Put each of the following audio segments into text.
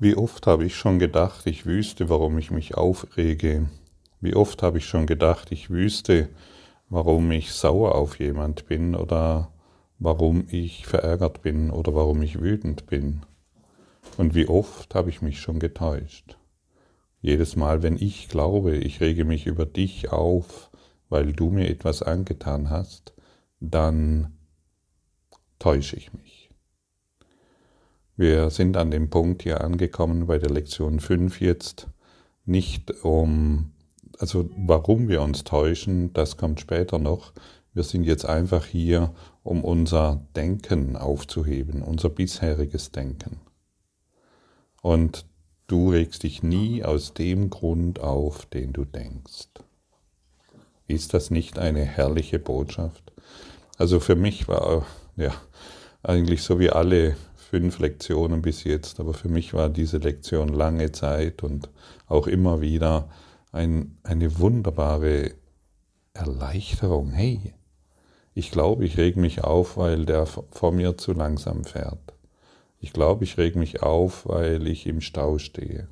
Wie oft habe ich schon gedacht, ich wüsste, warum ich mich aufrege. Wie oft habe ich schon gedacht, ich wüsste, warum ich sauer auf jemand bin oder warum ich verärgert bin oder warum ich wütend bin. Und wie oft habe ich mich schon getäuscht. Jedes Mal, wenn ich glaube, ich rege mich über dich auf, weil du mir etwas angetan hast, dann täusche ich mich. Wir sind an dem Punkt hier angekommen bei der Lektion 5 jetzt, nicht um, also warum wir uns täuschen, das kommt später noch. Wir sind jetzt einfach hier, um unser Denken aufzuheben, unser bisheriges Denken. Und du regst dich nie aus dem Grund auf, den du denkst. Ist das nicht eine herrliche Botschaft? Also für mich war, ja, eigentlich so wie alle fünf Lektionen bis jetzt, aber für mich war diese Lektion lange Zeit und auch immer wieder ein, eine wunderbare Erleichterung. Hey, ich glaube, ich reg mich auf, weil der vor mir zu langsam fährt. Ich glaube, ich reg mich auf, weil ich im Stau stehe.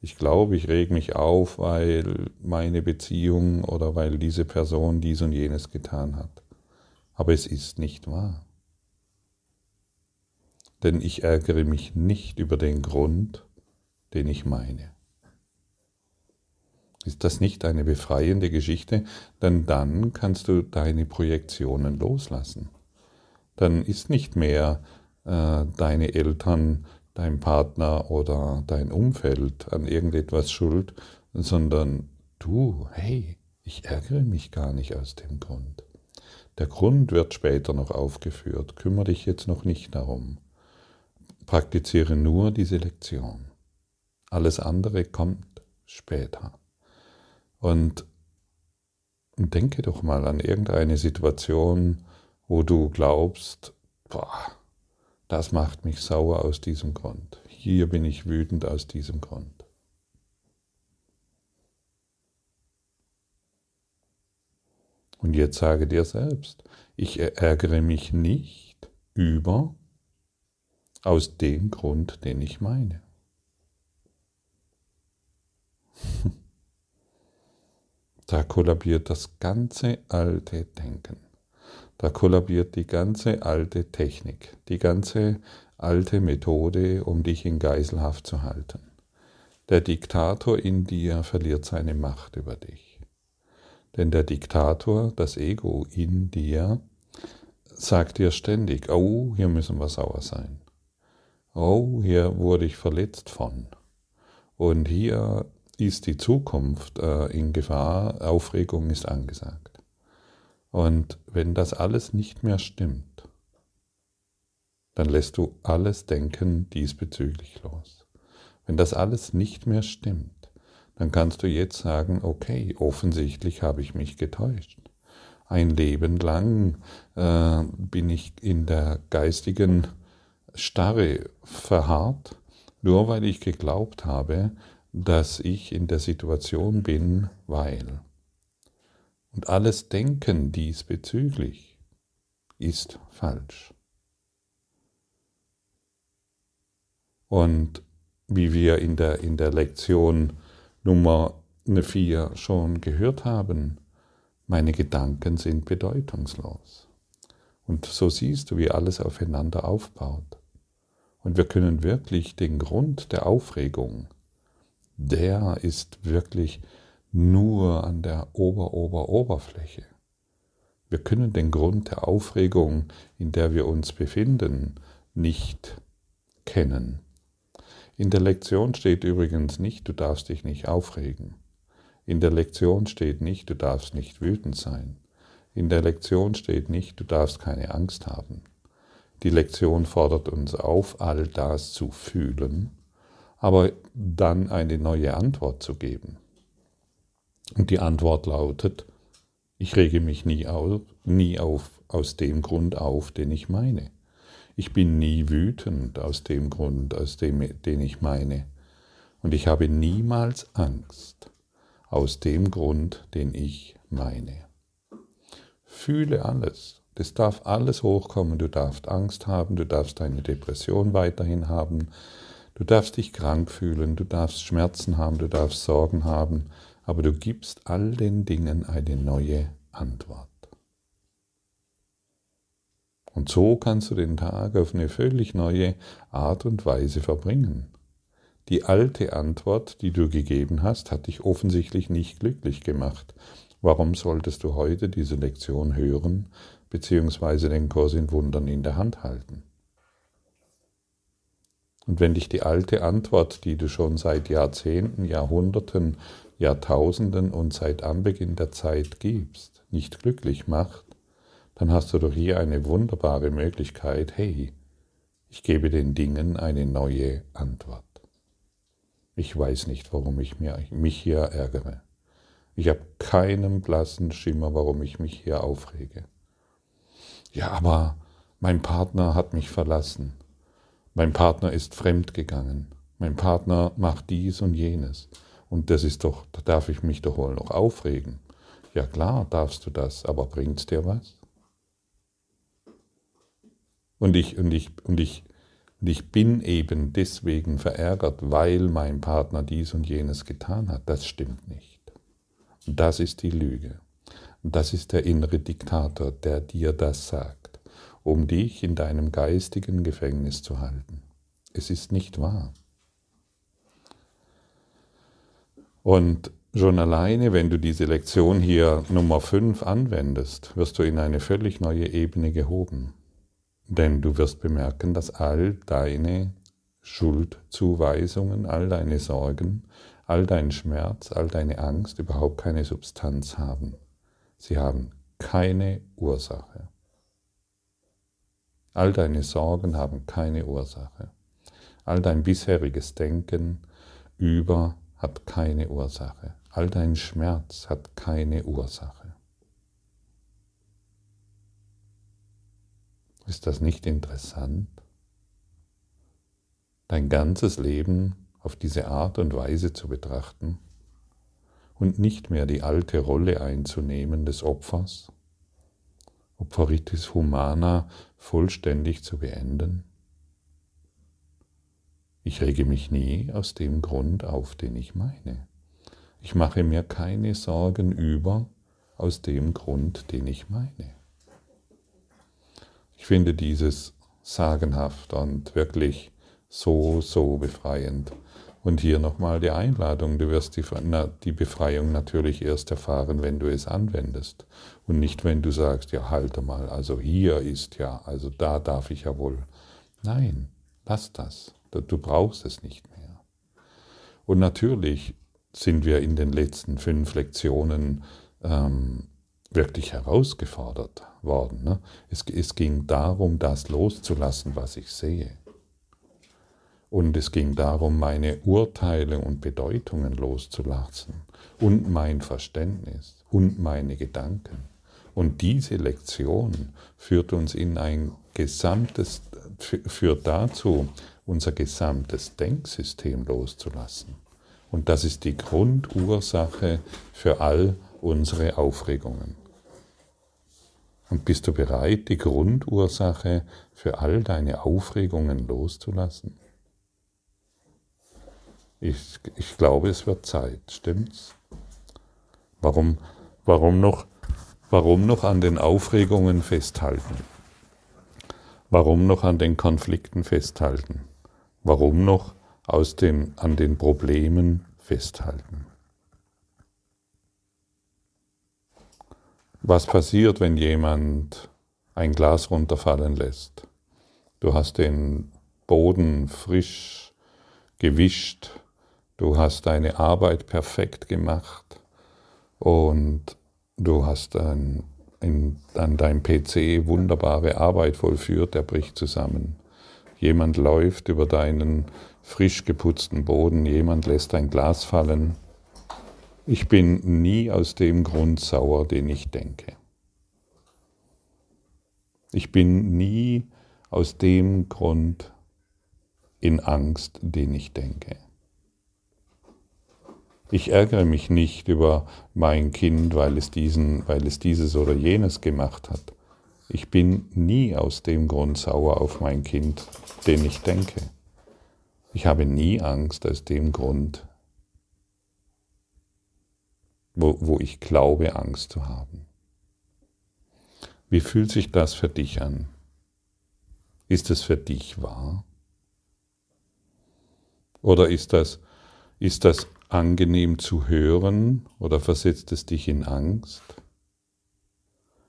Ich glaube, ich reg mich auf, weil meine Beziehung oder weil diese Person dies und jenes getan hat. Aber es ist nicht wahr. Denn ich ärgere mich nicht über den Grund, den ich meine. Ist das nicht eine befreiende Geschichte? Denn dann kannst du deine Projektionen loslassen. Dann ist nicht mehr äh, deine Eltern dein Partner oder dein Umfeld an irgendetwas schuld, sondern du, hey, ich ärgere mich gar nicht aus dem Grund. Der Grund wird später noch aufgeführt, kümmere dich jetzt noch nicht darum. Praktiziere nur diese Lektion. Alles andere kommt später. Und denke doch mal an irgendeine Situation, wo du glaubst, boah, das macht mich sauer aus diesem Grund. Hier bin ich wütend aus diesem Grund. Und jetzt sage dir selbst, ich ärgere mich nicht über aus dem Grund, den ich meine. Da kollabiert das ganze alte Denken. Da kollabiert die ganze alte Technik, die ganze alte Methode, um dich in Geiselhaft zu halten. Der Diktator in dir verliert seine Macht über dich. Denn der Diktator, das Ego in dir, sagt dir ständig, oh, hier müssen wir sauer sein. Oh, hier wurde ich verletzt von. Und hier ist die Zukunft äh, in Gefahr, Aufregung ist angesagt. Und wenn das alles nicht mehr stimmt, dann lässt du alles Denken diesbezüglich los. Wenn das alles nicht mehr stimmt, dann kannst du jetzt sagen, okay, offensichtlich habe ich mich getäuscht. Ein Leben lang äh, bin ich in der geistigen Starre verharrt, nur weil ich geglaubt habe, dass ich in der Situation bin, weil. Und alles Denken diesbezüglich ist falsch. Und wie wir in der, in der Lektion Nummer 4 schon gehört haben, meine Gedanken sind bedeutungslos. Und so siehst du, wie alles aufeinander aufbaut. Und wir können wirklich den Grund der Aufregung, der ist wirklich nur an der Ober-Ober-Oberfläche. Wir können den Grund der Aufregung, in der wir uns befinden, nicht kennen. In der Lektion steht übrigens nicht, du darfst dich nicht aufregen. In der Lektion steht nicht, du darfst nicht wütend sein. In der Lektion steht nicht, du darfst keine Angst haben. Die Lektion fordert uns auf, all das zu fühlen, aber dann eine neue Antwort zu geben. Und die Antwort lautet, ich rege mich nie, auf, nie auf, aus dem Grund auf, den ich meine. Ich bin nie wütend aus dem Grund, aus dem, den ich meine. Und ich habe niemals Angst aus dem Grund, den ich meine. Fühle alles. Das darf alles hochkommen. Du darfst Angst haben, du darfst eine Depression weiterhin haben, Du darfst dich krank fühlen, du darfst Schmerzen haben, du darfst Sorgen haben, aber du gibst all den Dingen eine neue Antwort. Und so kannst du den Tag auf eine völlig neue Art und Weise verbringen. Die alte Antwort, die du gegeben hast, hat dich offensichtlich nicht glücklich gemacht. Warum solltest du heute diese Lektion hören, beziehungsweise den Kurs in Wundern in der Hand halten? Und wenn dich die alte Antwort, die du schon seit Jahrzehnten, Jahrhunderten, Jahrtausenden und seit Anbeginn der Zeit gibst, nicht glücklich macht, dann hast du doch hier eine wunderbare Möglichkeit, hey, ich gebe den Dingen eine neue Antwort. Ich weiß nicht, warum ich mich hier ärgere. Ich habe keinen blassen Schimmer, warum ich mich hier aufrege. Ja, aber mein Partner hat mich verlassen. Mein Partner ist fremdgegangen. Mein Partner macht dies und jenes. Und das ist doch, da darf ich mich doch wohl noch aufregen. Ja klar, darfst du das, aber bringt's dir was? Und ich, und ich, und ich, und ich bin eben deswegen verärgert, weil mein Partner dies und jenes getan hat. Das stimmt nicht. Das ist die Lüge. Das ist der innere Diktator, der dir das sagt um dich in deinem geistigen Gefängnis zu halten. Es ist nicht wahr. Und schon alleine, wenn du diese Lektion hier Nummer 5 anwendest, wirst du in eine völlig neue Ebene gehoben. Denn du wirst bemerken, dass all deine Schuldzuweisungen, all deine Sorgen, all dein Schmerz, all deine Angst überhaupt keine Substanz haben. Sie haben keine Ursache. All deine Sorgen haben keine Ursache. All dein bisheriges Denken über hat keine Ursache. All dein Schmerz hat keine Ursache. Ist das nicht interessant? Dein ganzes Leben auf diese Art und Weise zu betrachten und nicht mehr die alte Rolle einzunehmen des Opfers, Opferitis Humana vollständig zu beenden? Ich rege mich nie aus dem Grund auf, den ich meine. Ich mache mir keine Sorgen über aus dem Grund, den ich meine. Ich finde dieses sagenhaft und wirklich so, so befreiend. Und hier nochmal die Einladung, du wirst die, die, Befreiung natürlich erst erfahren, wenn du es anwendest. Und nicht, wenn du sagst, ja, halte mal, also hier ist ja, also da darf ich ja wohl. Nein, lass das. Du brauchst es nicht mehr. Und natürlich sind wir in den letzten fünf Lektionen ähm, wirklich herausgefordert worden. Ne? Es, es ging darum, das loszulassen, was ich sehe. Und es ging darum, meine Urteile und Bedeutungen loszulassen und mein Verständnis und meine Gedanken. Und diese Lektion führt uns in ein gesamtes, führt dazu, unser gesamtes Denksystem loszulassen. Und das ist die Grundursache für all unsere Aufregungen. Und bist du bereit, die Grundursache für all deine Aufregungen loszulassen? Ich, ich glaube, es wird Zeit, stimmt's? Warum, warum, noch, warum noch an den Aufregungen festhalten? Warum noch an den Konflikten festhalten? Warum noch aus dem, an den Problemen festhalten? Was passiert, wenn jemand ein Glas runterfallen lässt? Du hast den Boden frisch gewischt, du hast deine Arbeit perfekt gemacht und du hast an, in, an deinem PC wunderbare Arbeit vollführt, der bricht zusammen. Jemand läuft über deinen frisch geputzten Boden, jemand lässt ein Glas fallen. Ich bin nie aus dem Grund sauer, den ich denke. Ich bin nie aus dem Grund in Angst, den ich denke. Ich ärgere mich nicht über mein Kind, weil es, diesen, weil es dieses oder jenes gemacht hat. Ich bin nie aus dem Grund sauer auf mein Kind, den ich denke. Ich habe nie Angst aus dem Grund, wo, wo ich glaube, Angst zu haben. Wie fühlt sich das für dich an? Ist es für dich wahr? Oder ist das, ist das angenehm zu hören oder versetzt es dich in Angst?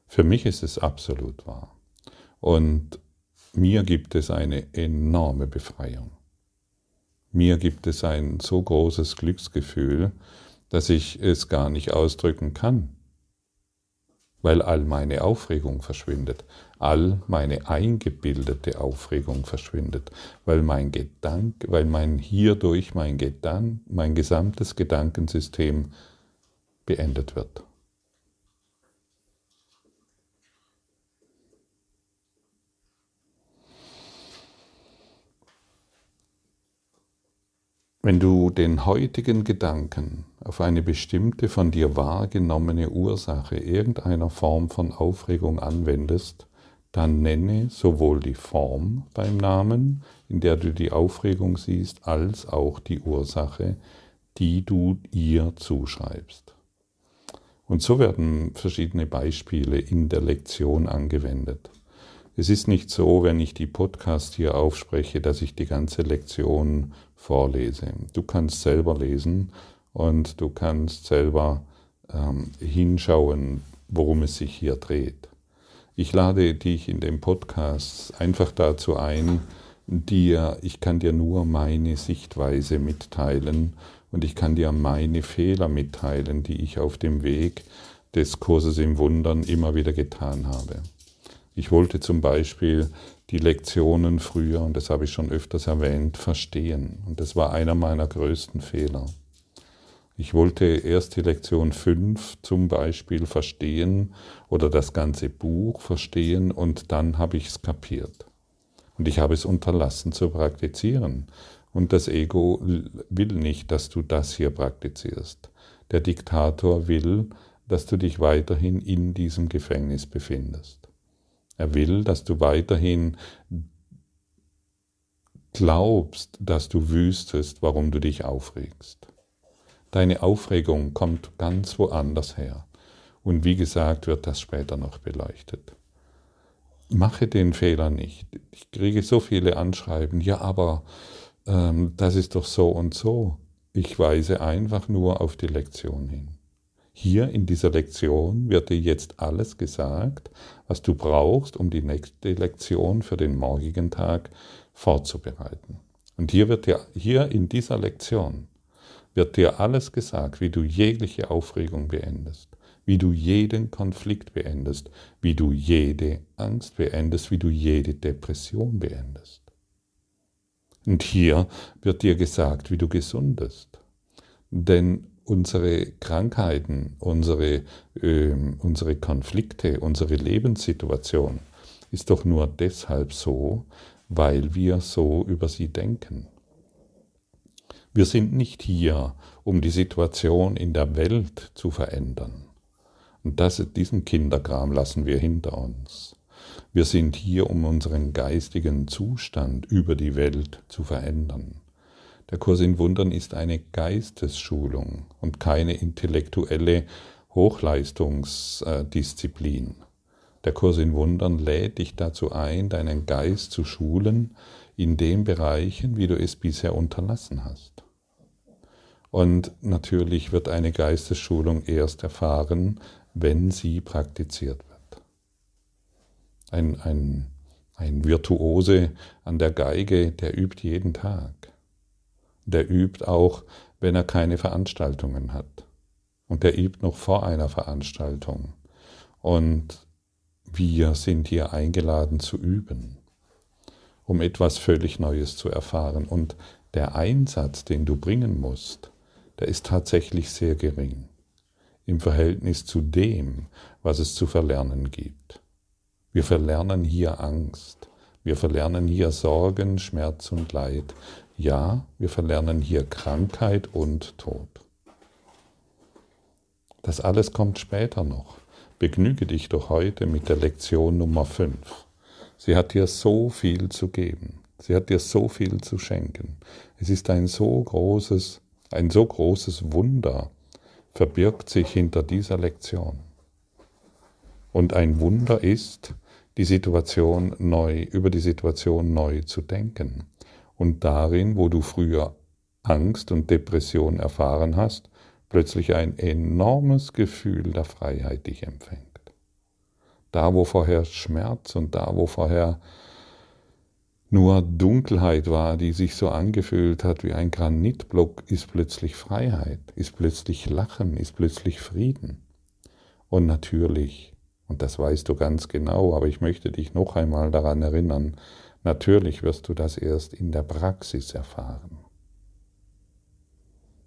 Für mich ist es absolut wahr. Und mir gibt es eine enorme Befreiung. Mir gibt es ein so großes Glücksgefühl, dass ich es gar nicht ausdrücken kann, weil all meine Aufregung verschwindet, all meine eingebildete Aufregung verschwindet, weil mein Gedanke, weil mein hierdurch mein Gedank, mein gesamtes Gedankensystem beendet wird. Wenn du den heutigen Gedanken auf eine bestimmte von dir wahrgenommene Ursache irgendeiner Form von Aufregung anwendest, dann nenne sowohl die Form beim Namen, in der du die Aufregung siehst, als auch die Ursache, die du ihr zuschreibst. Und so werden verschiedene Beispiele in der Lektion angewendet. Es ist nicht so, wenn ich die Podcast hier aufspreche, dass ich die ganze Lektion vorlese. Du kannst selber lesen und du kannst selber ähm, hinschauen, worum es sich hier dreht. Ich lade dich in dem Podcast einfach dazu ein, dir, ich kann dir nur meine Sichtweise mitteilen und ich kann dir meine Fehler mitteilen, die ich auf dem Weg des Kurses im Wundern immer wieder getan habe. Ich wollte zum Beispiel die Lektionen früher, und das habe ich schon öfters erwähnt, verstehen. Und das war einer meiner größten Fehler. Ich wollte erst die Lektion 5 zum Beispiel verstehen oder das ganze Buch verstehen und dann habe ich es kapiert. Und ich habe es unterlassen zu praktizieren. Und das Ego will nicht, dass du das hier praktizierst. Der Diktator will, dass du dich weiterhin in diesem Gefängnis befindest. Er will, dass du weiterhin glaubst, dass du wüsstest, warum du dich aufregst. Deine Aufregung kommt ganz woanders her. Und wie gesagt, wird das später noch beleuchtet. Mache den Fehler nicht. Ich kriege so viele Anschreiben, ja, aber ähm, das ist doch so und so. Ich weise einfach nur auf die Lektion hin. Hier in dieser Lektion wird dir jetzt alles gesagt, was du brauchst, um die nächste Lektion für den morgigen Tag vorzubereiten. Und hier wird dir, hier in dieser Lektion wird dir alles gesagt, wie du jegliche Aufregung beendest, wie du jeden Konflikt beendest, wie du jede Angst beendest, wie du jede Depression beendest. Und hier wird dir gesagt, wie du gesundest. Denn unsere Krankheiten, unsere, äh, unsere Konflikte, unsere Lebenssituation ist doch nur deshalb so, weil wir so über sie denken. Wir sind nicht hier, um die Situation in der Welt zu verändern. Und das, diesen Kinderkram lassen wir hinter uns. Wir sind hier, um unseren geistigen Zustand über die Welt zu verändern. Der Kurs in Wundern ist eine Geistesschulung und keine intellektuelle Hochleistungsdisziplin. Der Kurs in Wundern lädt dich dazu ein, deinen Geist zu schulen in den Bereichen, wie du es bisher unterlassen hast. Und natürlich wird eine Geistesschulung erst erfahren, wenn sie praktiziert wird. Ein, ein, ein Virtuose an der Geige, der übt jeden Tag der übt auch, wenn er keine Veranstaltungen hat. Und der übt noch vor einer Veranstaltung. Und wir sind hier eingeladen zu üben, um etwas völlig Neues zu erfahren. Und der Einsatz, den du bringen musst, der ist tatsächlich sehr gering im Verhältnis zu dem, was es zu verlernen gibt. Wir verlernen hier Angst, wir verlernen hier Sorgen, Schmerz und Leid. Ja, wir verlernen hier Krankheit und Tod. Das alles kommt später noch. Begnüge dich doch heute mit der Lektion Nummer 5. Sie hat dir so viel zu geben. Sie hat dir so viel zu schenken. Es ist ein so großes, ein so großes Wunder verbirgt sich hinter dieser Lektion. Und ein Wunder ist, die Situation neu, über die Situation neu zu denken. Und darin, wo du früher Angst und Depression erfahren hast, plötzlich ein enormes Gefühl der Freiheit dich empfängt. Da, wo vorher Schmerz und da, wo vorher nur Dunkelheit war, die sich so angefühlt hat wie ein Granitblock, ist plötzlich Freiheit, ist plötzlich Lachen, ist plötzlich Frieden. Und natürlich, und das weißt du ganz genau, aber ich möchte dich noch einmal daran erinnern, natürlich wirst du das erst in der Praxis erfahren.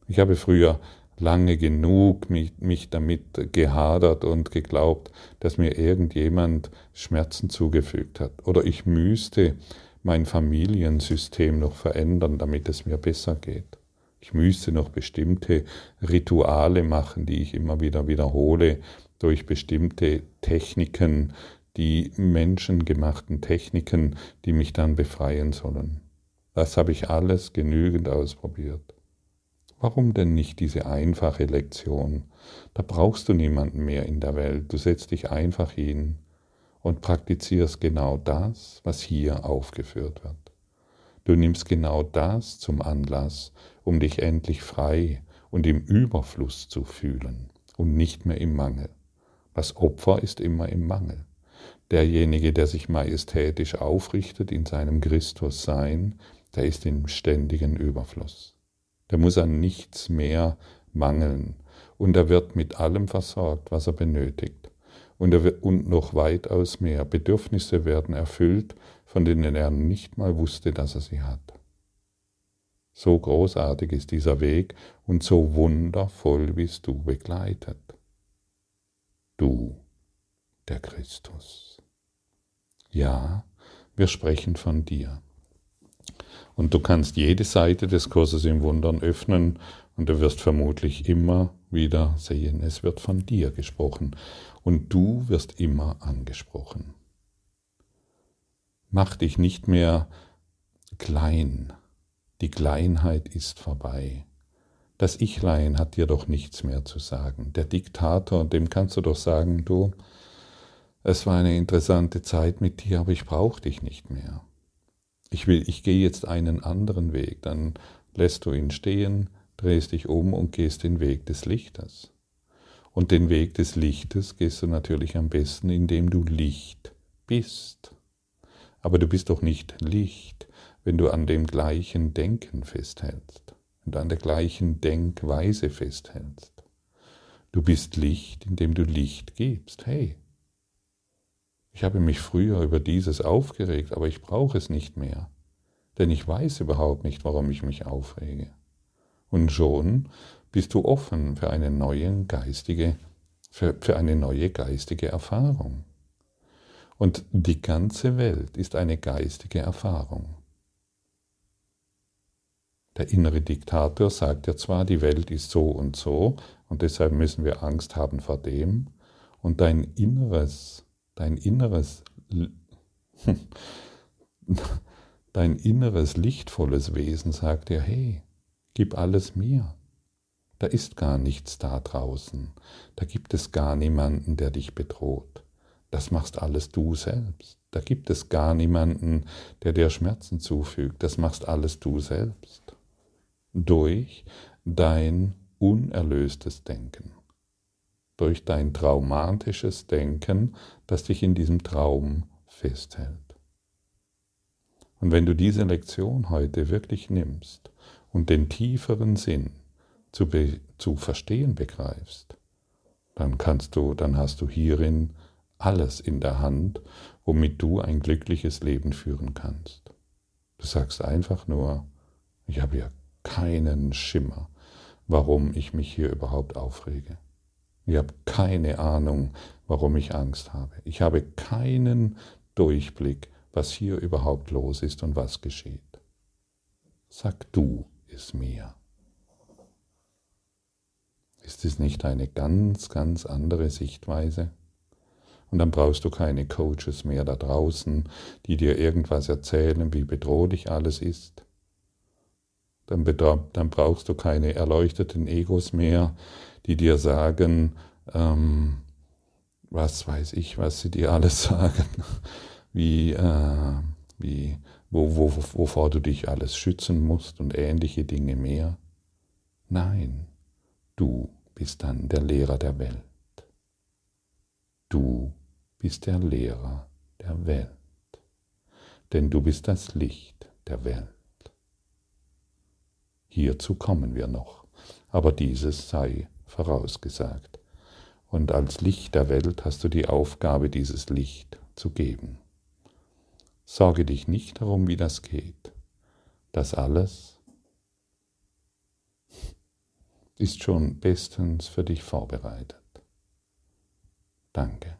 Ich habe früher lange genug mich, mich damit gehadert und geglaubt, dass mir irgendjemand Schmerzen zugefügt hat. Oder ich müsste mein Familiensystem noch verändern, damit es mir besser geht. Ich müsste noch bestimmte Rituale machen, die ich immer wieder wiederhole, durch bestimmte Techniken, die menschengemachten Techniken, die mich dann befreien sollen. Das habe ich alles genügend ausprobiert. Warum denn nicht diese einfache Lektion? Da brauchst du niemanden mehr in der Welt. Du setzt dich einfach hin und praktizierst genau das, was hier aufgeführt wird. Du nimmst genau das zum Anlass, um dich endlich frei und im Überfluss zu fühlen und nicht mehr im Mangel. Das Opfer ist immer im Mangel. Derjenige, der sich majestätisch aufrichtet in seinem Christussein, der ist im ständigen Überfluss. Der muss an nichts mehr mangeln und er wird mit allem versorgt, was er benötigt. Und, er wird, und noch weitaus mehr. Bedürfnisse werden erfüllt, von denen er nicht mal wusste, dass er sie hat. So großartig ist dieser Weg und so wundervoll bist du begleitet. Du, der Christus. Ja, wir sprechen von dir. Und du kannst jede Seite des Kurses im Wundern öffnen und du wirst vermutlich immer wieder sehen, es wird von dir gesprochen und du wirst immer angesprochen. Mach dich nicht mehr klein. Die Kleinheit ist vorbei. Das Ichlein hat dir doch nichts mehr zu sagen. Der Diktator, dem kannst du doch sagen, du, es war eine interessante Zeit mit dir, aber ich brauche dich nicht mehr ich will, ich gehe jetzt einen anderen Weg, dann lässt du ihn stehen, drehst dich um und gehst den Weg des Lichtes. Und den Weg des Lichtes gehst du natürlich am besten, indem du Licht bist. Aber du bist doch nicht Licht, wenn du an dem gleichen Denken festhältst und an der gleichen Denkweise festhältst. Du bist Licht, indem du Licht gibst. Hey, ich habe mich früher über dieses aufgeregt, aber ich brauche es nicht mehr, denn ich weiß überhaupt nicht, warum ich mich aufrege. Und schon bist du offen für eine neue geistige, für, für eine neue geistige Erfahrung. Und die ganze Welt ist eine geistige Erfahrung. Der innere Diktator sagt ja zwar, die Welt ist so und so, und deshalb müssen wir Angst haben vor dem, und dein inneres dein inneres, dein inneres lichtvolles Wesen sagt dir, hey, gib alles mir. Da ist gar nichts da draußen. Da gibt es gar niemanden, der dich bedroht. Das machst alles du selbst. Da gibt es gar niemanden, der dir Schmerzen zufügt. Das machst alles du selbst. Durch dein unerlöstes Denken durch dein traumatisches Denken, das dich in diesem Traum festhält. Und wenn du diese Lektion heute wirklich nimmst und den tieferen Sinn zu, zu verstehen begreifst, dann kannst du, dann hast du hierin alles in der Hand, womit du ein glückliches Leben führen kannst. Du sagst einfach nur, ich habe ja keinen Schimmer, warum ich mich hier überhaupt aufrege. Ich habe keine Ahnung, warum ich Angst habe. Ich habe keinen Durchblick, was hier überhaupt los ist und was geschieht. Sag du es mir. Ist es nicht eine ganz, ganz andere Sichtweise? Und dann brauchst du keine Coaches mehr da draußen, die dir irgendwas erzählen, wie bedrohlich alles ist. Dann, dann brauchst du keine erleuchteten Egos mehr, die dir sagen, ähm, was weiß ich, was sie dir alles sagen, wie, äh, wie, wo, wo, wovor du dich alles schützen musst und ähnliche Dinge mehr. Nein, du bist dann der Lehrer der Welt. Du bist der Lehrer der Welt, denn du bist das Licht der Welt. Hierzu kommen wir noch, aber dieses sei vorausgesagt. Und als Licht der Welt hast du die Aufgabe, dieses Licht zu geben. Sorge dich nicht darum, wie das geht. Das alles ist schon bestens für dich vorbereitet. Danke.